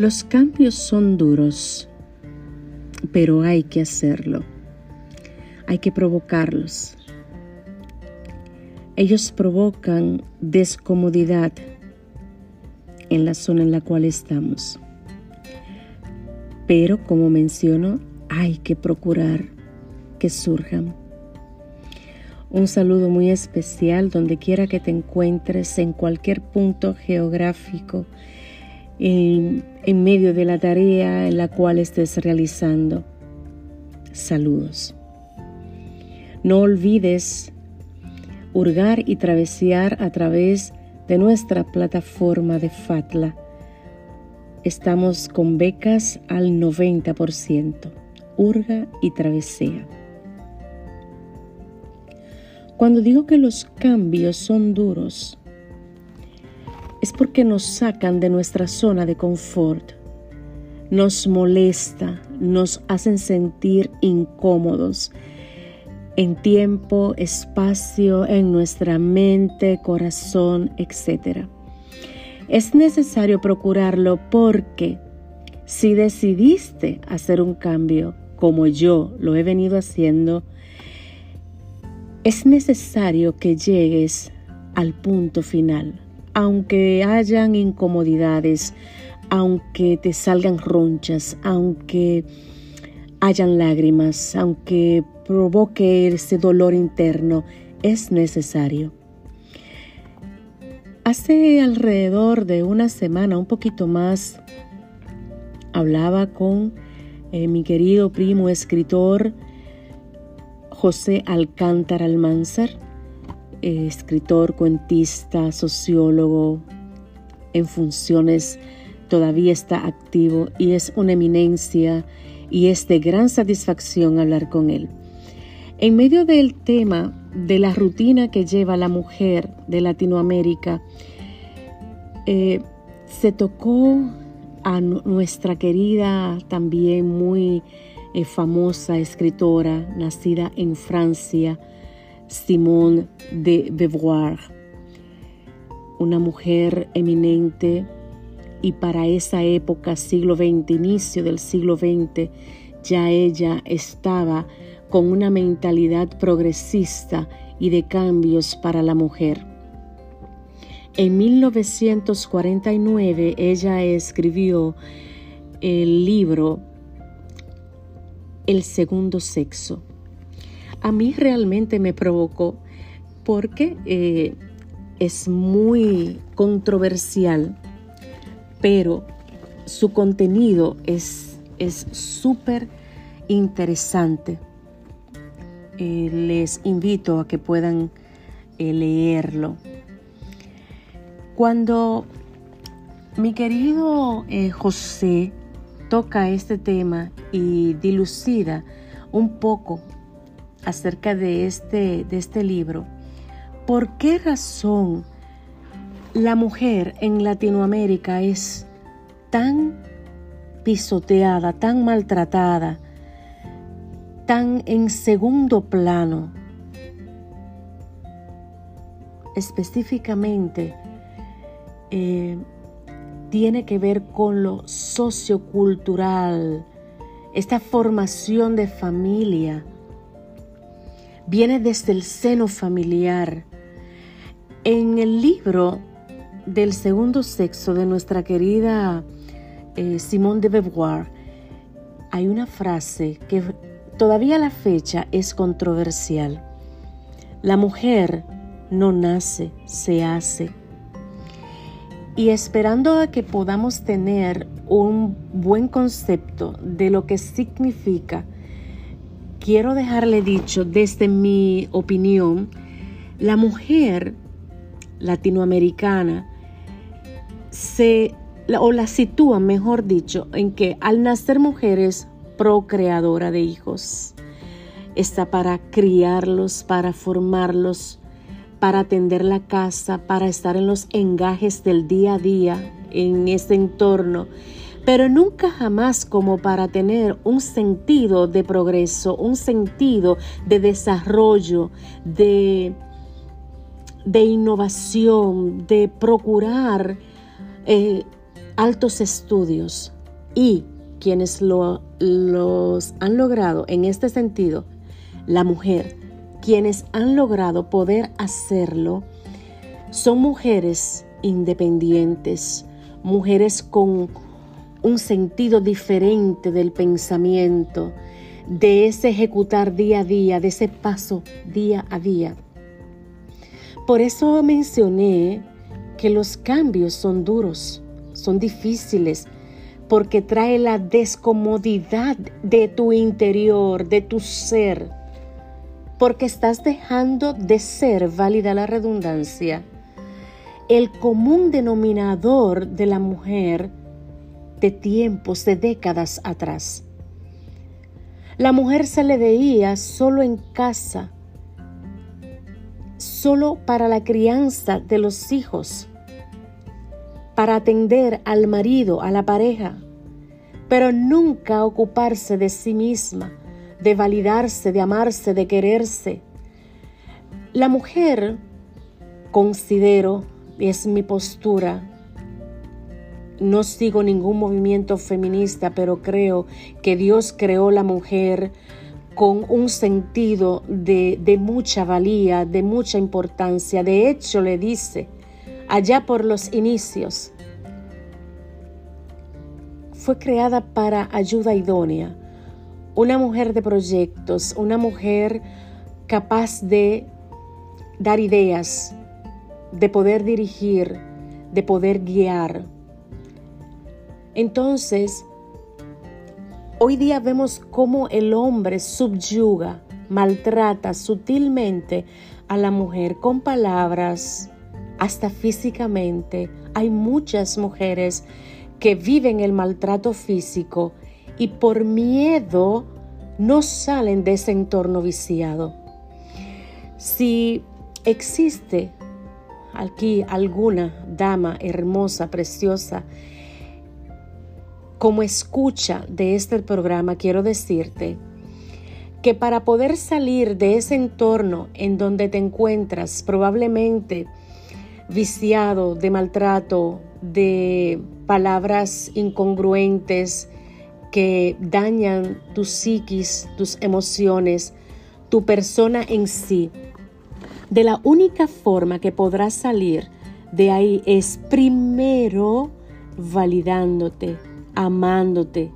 Los cambios son duros, pero hay que hacerlo. Hay que provocarlos. Ellos provocan descomodidad en la zona en la cual estamos. Pero como menciono, hay que procurar que surjan. Un saludo muy especial donde quiera que te encuentres en cualquier punto geográfico en, medio de la tarea en la cual estés realizando. Saludos. No olvides hurgar y travesear a través de nuestra plataforma de FATLA. Estamos con becas al 90%. Hurga y travesea. Cuando digo que los cambios son duros, es porque nos sacan de nuestra zona de confort, nos molesta, nos hacen sentir incómodos en tiempo, espacio, en nuestra mente, corazón, etc. Es necesario procurarlo porque si decidiste hacer un cambio, como yo lo he venido haciendo, es necesario que llegues al punto final aunque hayan incomodidades, aunque te salgan ronchas, aunque hayan lágrimas, aunque provoque ese dolor interno, es necesario. Hace alrededor de una semana, un poquito más, hablaba con eh, mi querido primo escritor José Alcántara Almanzar escritor, cuentista, sociólogo, en funciones, todavía está activo y es una eminencia y es de gran satisfacción hablar con él. En medio del tema de la rutina que lleva la mujer de Latinoamérica, eh, se tocó a nuestra querida, también muy eh, famosa escritora, nacida en Francia, Simone de Beauvoir, una mujer eminente y para esa época, siglo XX, inicio del siglo XX, ya ella estaba con una mentalidad progresista y de cambios para la mujer. En 1949 ella escribió el libro El segundo sexo a mí realmente me provocó porque eh, es muy controversial, pero su contenido es súper interesante. Eh, les invito a que puedan eh, leerlo. Cuando mi querido José toca este tema y dilucida un poco acerca de este, de este libro, ¿por qué razón la mujer en Latinoamérica es tan pisoteada, tan maltratada, tan en segundo plano? Específicamente, eh, tiene que ver con lo sociocultural, esta formación de familia, viene desde el seno familiar. En el libro del segundo sexo de nuestra querida eh, Simone de Beauvoir, hay una frase que todavía a la fecha es controversial. La mujer no nace, se hace. Y esperando a que podamos tener un buen concepto de lo que significa quiero dejarle dicho desde mi opinión, la mujer latinoamericana se o la sitúa, mejor dicho, en que al nacer mujer es procreadora de hijos. Está para criarlos, para formarlos, para atender la casa, para estar en los engajes del día a día en ese entorno pero nunca jamás como para tener un sentido de progreso, un sentido de desarrollo, de, de innovación, de procurar eh, altos estudios. Y quienes lo, los han logrado en este sentido, la mujer, quienes han logrado poder hacerlo, son mujeres independientes, mujeres con un sentido diferente del pensamiento, de ese ejecutar día a día, de ese paso día a día. Por eso mencioné que los cambios son duros, son difíciles, porque trae la descomodidad de tu interior, de tu ser, porque estás dejando de ser, válida la redundancia, el común denominador de la mujer de tiempos, de décadas atrás. La mujer se le veía solo en casa, solo para la crianza de los hijos, para atender al marido, a la pareja, pero nunca ocuparse de sí misma, de validarse, de amarse, de quererse. La mujer, considero, es mi postura, no sigo ningún movimiento feminista, pero creo que Dios creó la mujer con un sentido de, mucha valía, de mucha importancia. De hecho, le dice, allá por los inicios, fue creada para ayuda idónea, una mujer de proyectos, una mujer capaz de dar ideas, de poder dirigir, de poder guiar entonces, hoy día vemos cómo el hombre subyuga, maltrata sutilmente a la mujer con palabras, hasta físicamente. Hay muchas mujeres que viven el maltrato físico y por miedo no salen de ese entorno viciado. Si existe aquí alguna dama hermosa, preciosa, como escucha de este programa, quiero decirte que para poder salir de ese entorno en donde te encuentras, probablemente viciado de maltrato, de palabras incongruentes que dañan tu psiquis, tus emociones, tu persona en sí, de la única forma que podrás salir de ahí es primero validándote, amándote,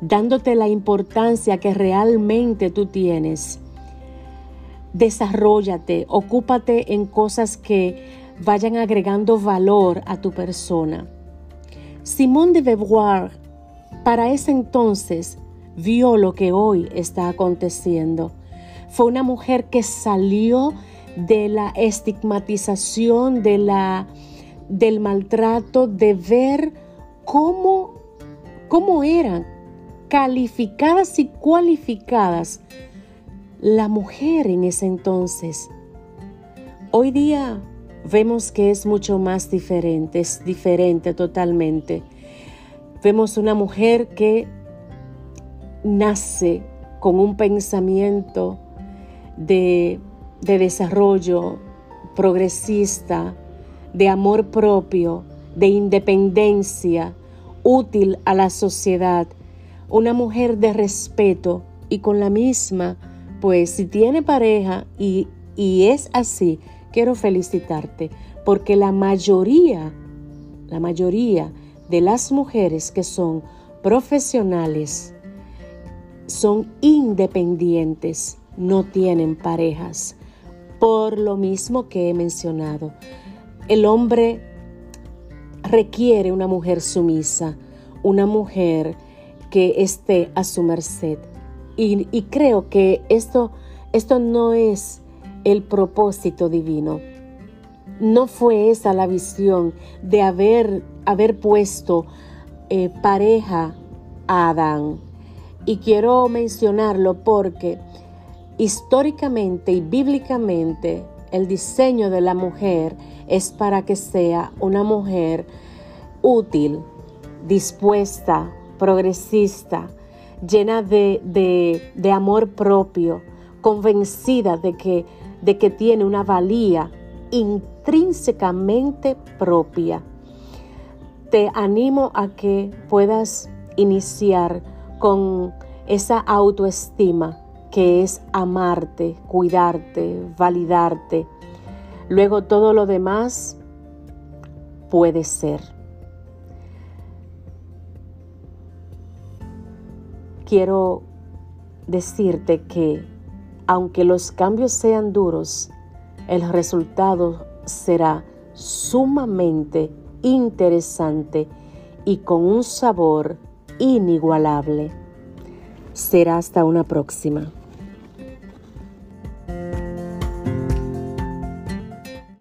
dándote la importancia que realmente tú tienes. Desarrollate, ocúpate en cosas que vayan agregando valor a tu persona. Simone de Beauvoir para ese entonces vio lo que hoy está aconteciendo. Fue una mujer que salió de la estigmatización, de la, del maltrato, de ver cómo cómo eran calificadas y cualificadas la mujer en ese entonces. Hoy día vemos que es mucho más diferente, es diferente totalmente. Vemos una mujer que nace con un pensamiento de, de desarrollo progresista, de amor propio, de independencia, útil a la sociedad, una mujer de respeto y con la misma, pues si tiene pareja y, y es así, quiero felicitarte, porque la mayoría, la mayoría de las mujeres que son profesionales son independientes, no tienen parejas, por lo mismo que he mencionado. El hombre requiere una mujer sumisa, una mujer que esté a su merced. Y, creo que esto, esto no es el propósito divino. No fue esa la visión de haber, haber puesto eh, pareja a Adán. Y quiero mencionarlo porque históricamente y bíblicamente el diseño de la mujer es para que sea una mujer útil, dispuesta, progresista, llena de, amor propio, convencida de que, de que tiene una valía intrínsecamente propia. te animo a que puedas iniciar con esa autoestima que es amarte, cuidarte, validarte. Luego todo lo demás puede ser. Quiero decirte que aunque los cambios sean duros, el resultado será sumamente interesante y con un sabor inigualable. Será hasta una próxima.